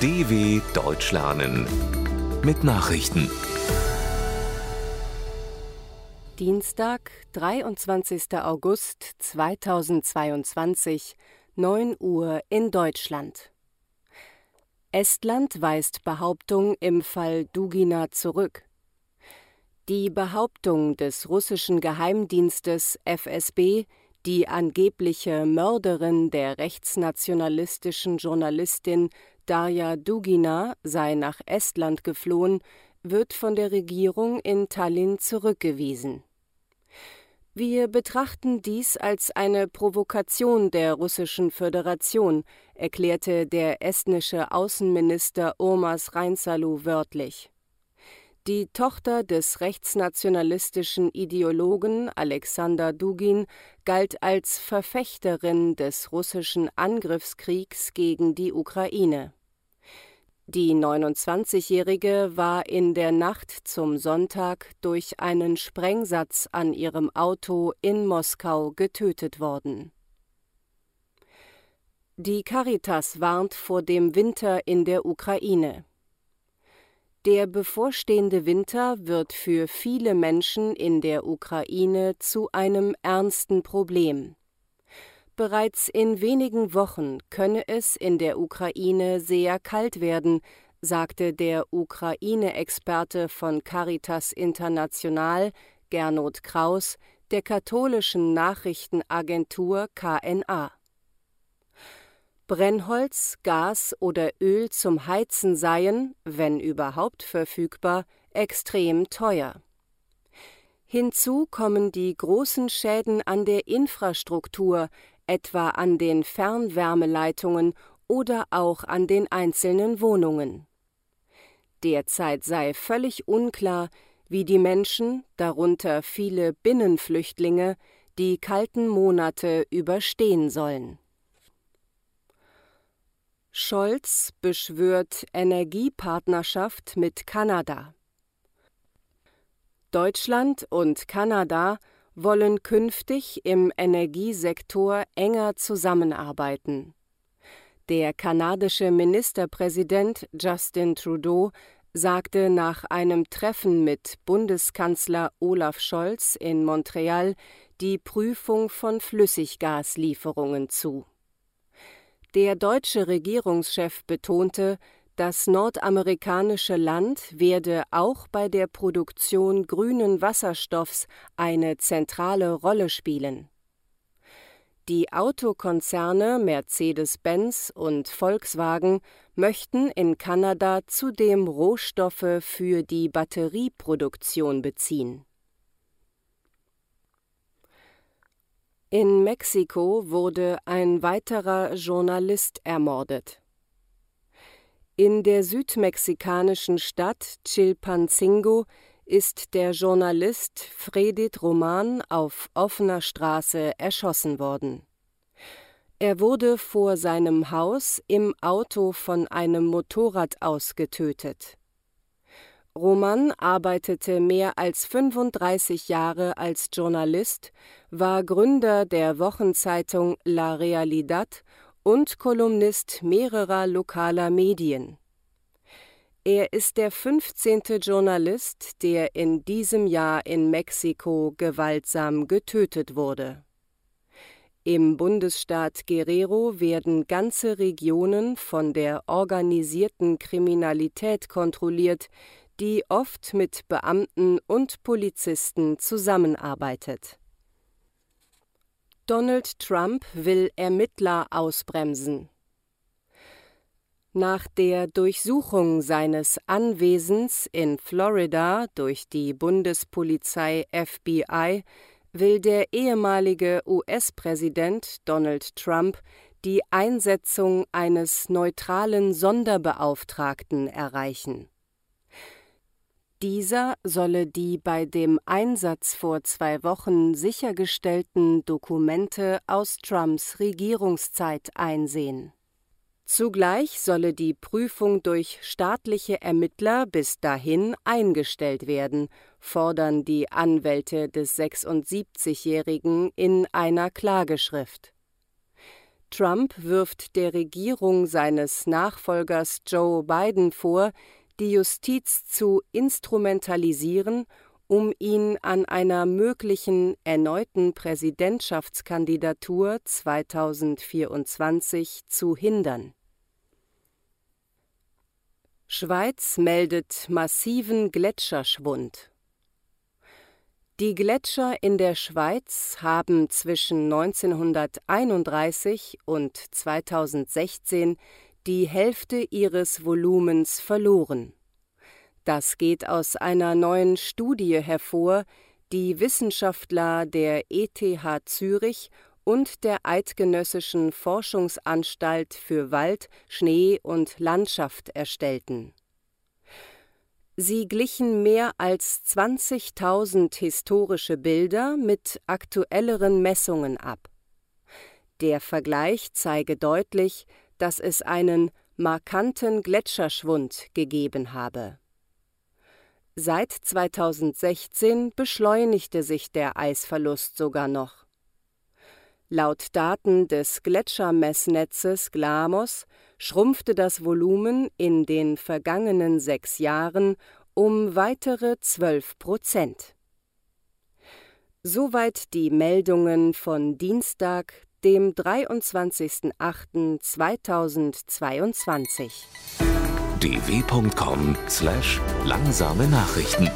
DW Deutsch lernen mit Nachrichten. Dienstag, 23. August 2022, 9 Uhr in Deutschland. Estland weist Behauptung im Fall Dugina zurück. Die Behauptung des russischen Geheimdienstes FSB, die angebliche Mörderin der rechtsnationalistischen Journalistin Darja Dugina sei nach Estland geflohen, wird von der Regierung in Tallinn zurückgewiesen. Wir betrachten dies als eine Provokation der Russischen Föderation, erklärte der estnische Außenminister Urmas Reinsalu wörtlich. Die Tochter des rechtsnationalistischen Ideologen Alexander Dugin galt als Verfechterin des russischen Angriffskriegs gegen die Ukraine. Die 29-Jährige war in der Nacht zum Sonntag durch einen Sprengsatz an ihrem Auto in Moskau getötet worden. Die Caritas warnt vor dem Winter in der Ukraine. Der bevorstehende Winter wird für viele Menschen in der Ukraine zu einem ernsten Problem. Bereits in wenigen Wochen könne es in der Ukraine sehr kalt werden, sagte der Ukraine-Experte von Caritas International, Gernot Kraus, der katholischen Nachrichtenagentur KNA. Brennholz, Gas oder Öl zum Heizen seien, wenn überhaupt verfügbar, extrem teuer. Hinzu kommen die großen Schäden an der Infrastruktur, etwa an den Fernwärmeleitungen oder auch an den einzelnen Wohnungen. Derzeit sei völlig unklar, wie die Menschen, darunter viele Binnenflüchtlinge, die kalten Monate überstehen sollen. Scholz beschwört Energiepartnerschaft mit Kanada. Deutschland und Kanada wollen künftig im Energiesektor enger zusammenarbeiten. Der kanadische Ministerpräsident Justin Trudeau sagte nach einem Treffen mit Bundeskanzler Olaf Scholz in Montreal die Prüfung von Flüssiggaslieferungen zu. Der deutsche Regierungschef betonte, das nordamerikanische Land werde auch bei der Produktion grünen Wasserstoffs eine zentrale Rolle spielen. Die Autokonzerne Mercedes-Benz und Volkswagen möchten in Kanada zudem Rohstoffe für die Batterieproduktion beziehen In Mexiko wurde ein weiterer Journalist ermordet. In der südmexikanischen Stadt Chilpancingo ist der Journalist Fredit Roman auf offener Straße erschossen worden. Er wurde vor seinem Haus im Auto von einem Motorrad aus getötet Roman arbeitete mehr als 35 Jahre als Journalist, war Gründer der Wochenzeitung La Realidad und Kolumnist mehrerer lokaler Medien. Er ist der 15. Journalist, der in diesem Jahr in Mexiko gewaltsam getötet wurde. Im Bundesstaat Guerrero werden ganze Regionen von der organisierten Kriminalität kontrolliert, die oft mit Beamten und Polizisten zusammenarbeitet. Donald Trump will Ermittler ausbremsen. Nach der Durchsuchung seines Anwesens in Florida durch die Bundespolizei FBI will der ehemalige US-Präsident Donald Trump die Einsetzung eines neutralen Sonderbeauftragten erreichen. Dieser solle die bei dem Einsatz vor zwei Wochen sichergestellten Dokumente aus Trumps Regierungszeit einsehen. Zugleich solle die Prüfung durch staatliche Ermittler bis dahin eingestellt werden, fordern die Anwälte des 76-Jährigen in einer Klageschrift. Trump wirft der Regierung seines Nachfolgers Joe Biden vor, die Justiz zu instrumentalisieren, um ihn an einer möglichen erneuten Präsidentschaftskandidatur 2024 zu hindern. Schweiz meldet massiven Gletscherschwund. Die Gletscher in der Schweiz haben zwischen 1931 und 2016 die Hälfte ihres Volumens verloren. Das geht aus einer neuen Studie hervor, die Wissenschaftler der ETH Zürich und der Eidgenössischen Forschungsanstalt für Wald, Schnee und Landschaft erstellten. Sie glichen mehr als 20.000 historische Bilder mit aktuelleren Messungen ab. Der Vergleich zeige deutlich, dass es einen markanten Gletscherschwund gegeben habe. Seit 2016 beschleunigte sich der Eisverlust sogar noch. Laut Daten des Gletschermessnetzes GLAMOS schrumpfte das Volumen in den vergangenen sechs Jahren um weitere 12 Prozent. Soweit die Meldungen von Dienstag, dem 23.08.2022. dw.com/langsame Nachrichten